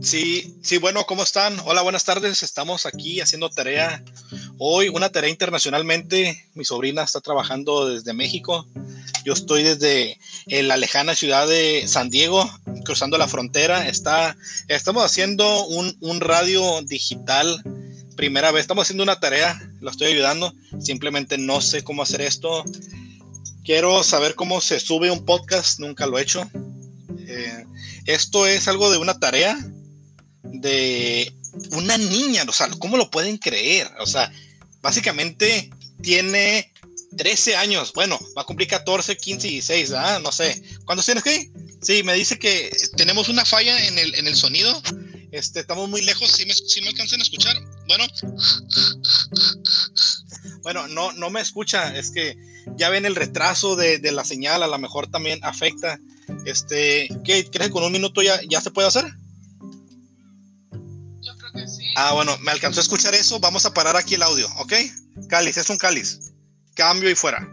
Sí, sí, bueno, ¿cómo están? Hola, buenas tardes. Estamos aquí haciendo tarea hoy, una tarea internacionalmente. Mi sobrina está trabajando desde México. Yo estoy desde la lejana ciudad de San Diego, cruzando la frontera. Está, estamos haciendo un, un radio digital. Primera vez, estamos haciendo una tarea, la estoy ayudando. Simplemente no sé cómo hacer esto. Quiero saber cómo se sube un podcast, nunca lo he hecho. Eh, esto es algo de una tarea de una niña, o sea, ¿cómo lo pueden creer? O sea, básicamente tiene 13 años, bueno, va a cumplir 14, 15 y 16, ¿ah? No sé. ¿Cuántos tienes que? Sí, me dice que tenemos una falla en el, en el sonido. Este, estamos muy lejos, si me, si me alcanzan a escuchar. Bueno. Bueno, no, no me escucha, es que ya ven el retraso de, de la señal, a lo mejor también afecta. Este, ¿qué crees que con un minuto ya, ya se puede hacer? Ah, bueno, me alcanzó a escuchar eso. Vamos a parar aquí el audio, ¿ok? Cáliz, es un cáliz. Cambio y fuera.